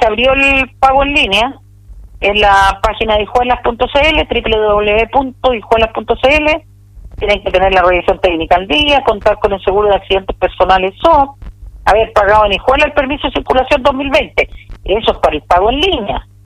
se abrió el pago en línea en la página de hijuelas.cl, www.hijuelas.cl. Tienen que tener la revisión técnica al día, contar con el seguro de accidentes personales SOP, haber pagado en Hijuela el permiso de circulación 2020. Eso es para el pago en línea.